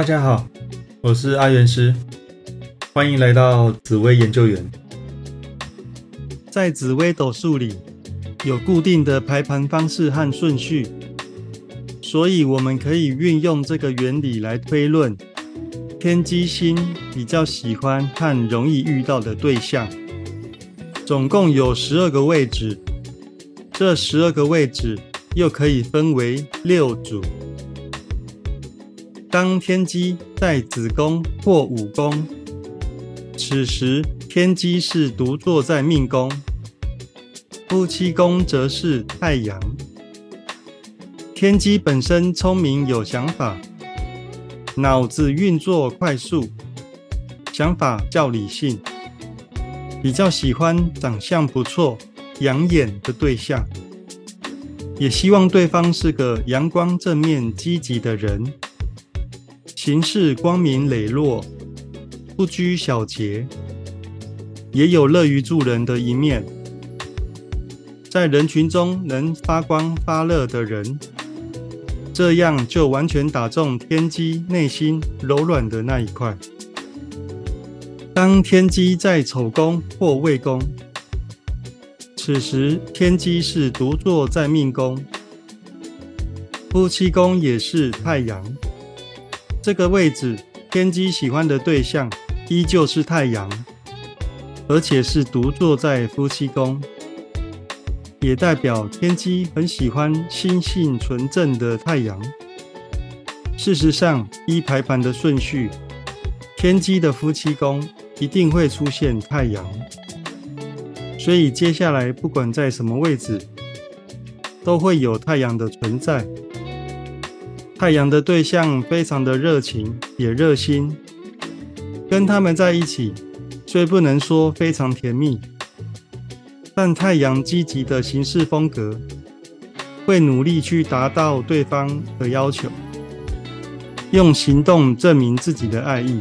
大家好，我是阿元师，欢迎来到紫薇研究员。在紫微斗数里，有固定的排盘方式和顺序，所以我们可以运用这个原理来推论天机星比较喜欢和容易遇到的对象。总共有十二个位置，这十二个位置又可以分为六组。当天机在子宫或午宫，此时天机是独坐在命宫，夫妻宫则是太阳。天机本身聪明有想法，脑子运作快速，想法较理性，比较喜欢长相不错、养眼的对象，也希望对方是个阳光正面、积极的人。行事光明磊落，不拘小节，也有乐于助人的一面。在人群中能发光发热的人，这样就完全打中天机内心柔软的那一块。当天机在丑宫或未宫，此时天机是独坐在命宫，夫妻宫也是太阳。这个位置，天机喜欢的对象依旧是太阳，而且是独坐在夫妻宫，也代表天机很喜欢心性纯正的太阳。事实上，依排盘的顺序，天机的夫妻宫一定会出现太阳，所以接下来不管在什么位置，都会有太阳的存在。太阳的对象非常的热情，也热心，跟他们在一起，虽不能说非常甜蜜，但太阳积极的行事风格，会努力去达到对方的要求，用行动证明自己的爱意，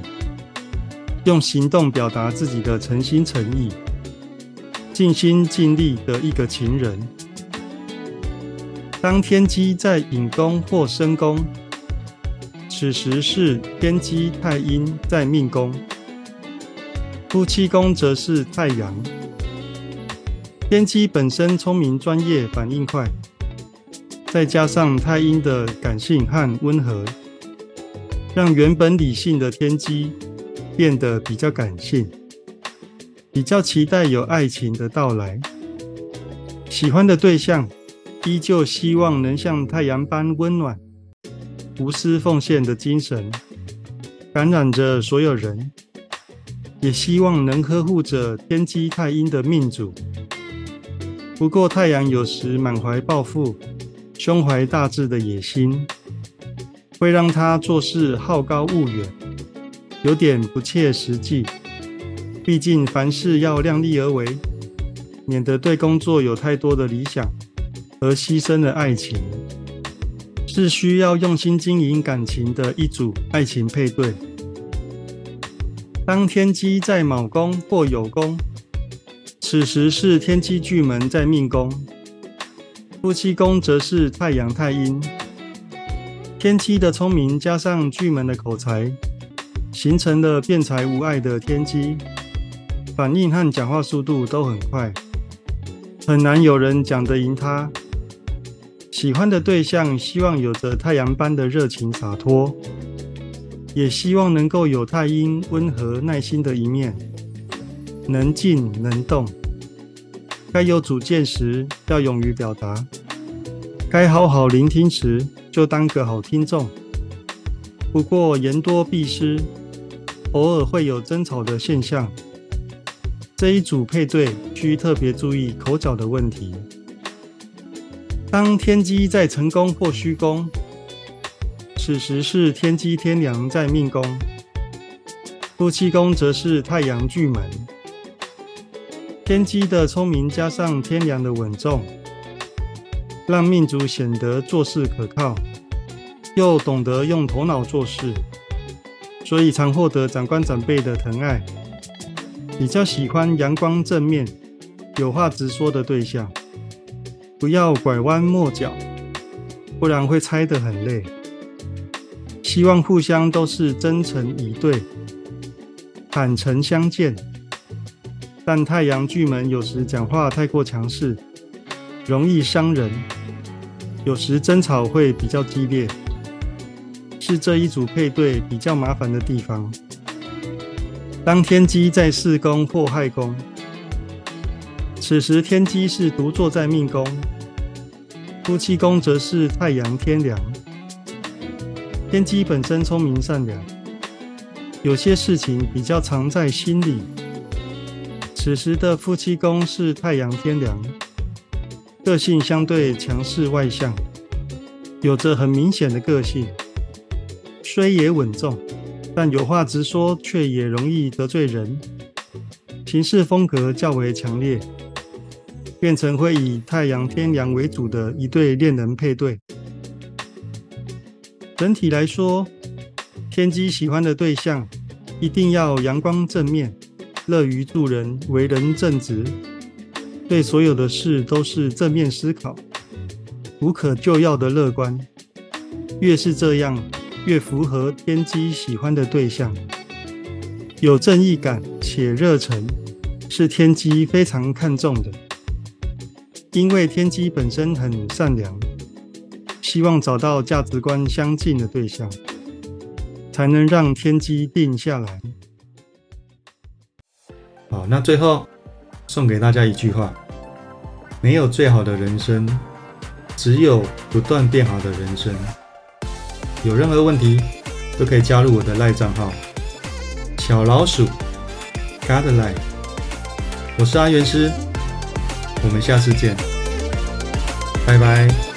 用行动表达自己的诚心诚意，尽心尽力的一个情人。当天机在引宫或申宫，此时是天机太阴在命宫，夫妻宫则是太阳。天机本身聪明专业，反应快，再加上太阴的感性和温和，让原本理性的天机变得比较感性，比较期待有爱情的到来，喜欢的对象。依旧希望能像太阳般温暖、无私奉献的精神，感染着所有人；也希望能呵护着天机太阴的命主。不过，太阳有时满怀抱负、胸怀大志的野心，会让他做事好高骛远，有点不切实际。毕竟，凡事要量力而为，免得对工作有太多的理想。而牺牲了爱情，是需要用心经营感情的一组爱情配对。当天机在卯宫或酉宫，此时是天机巨门在命宫，夫妻宫则是太阳太阴。天机的聪明加上巨门的口才，形成了辩才无碍的天机，反应和讲话速度都很快，很难有人讲得赢他。喜欢的对象希望有着太阳般的热情洒脱，也希望能够有太阴温和耐心的一面，能静能动。该有主见时要勇于表达，该好好聆听时就当个好听众。不过言多必失，偶尔会有争吵的现象。这一组配对需特别注意口角的问题。当天机在成功或虚宫，此时是天机天梁在命宫，夫妻宫则是太阳巨门。天机的聪明加上天梁的稳重，让命主显得做事可靠，又懂得用头脑做事，所以常获得长官长辈的疼爱。比较喜欢阳光正面、有话直说的对象。不要拐弯抹角，不然会猜得很累。希望互相都是真诚以对、坦诚相见。但太阳巨门有时讲话太过强势，容易伤人，有时争吵会比较激烈，是这一组配对比较麻烦的地方。当天机在四宫或亥宫，此时天机是独坐在命宫，夫妻宫则是太阳天梁。天机本身聪明善良，有些事情比较藏在心里。此时的夫妻宫是太阳天梁，个性相对强势外向，有着很明显的个性，虽也稳重。但有话直说，却也容易得罪人，行事风格较为强烈，变成会以太阳天梁为主的一对恋人配对。整体来说，天机喜欢的对象一定要阳光正面、乐于助人、为人正直，对所有的事都是正面思考、无可救药的乐观。越是这样。越符合天机喜欢的对象，有正义感且热忱，是天机非常看重的。因为天机本身很善良，希望找到价值观相近的对象，才能让天机定下来。好，那最后送给大家一句话：没有最好的人生，只有不断变好的人生。有任何问题都可以加入我的赖账号小老鼠 Godline，我是阿元师，我们下次见，拜拜。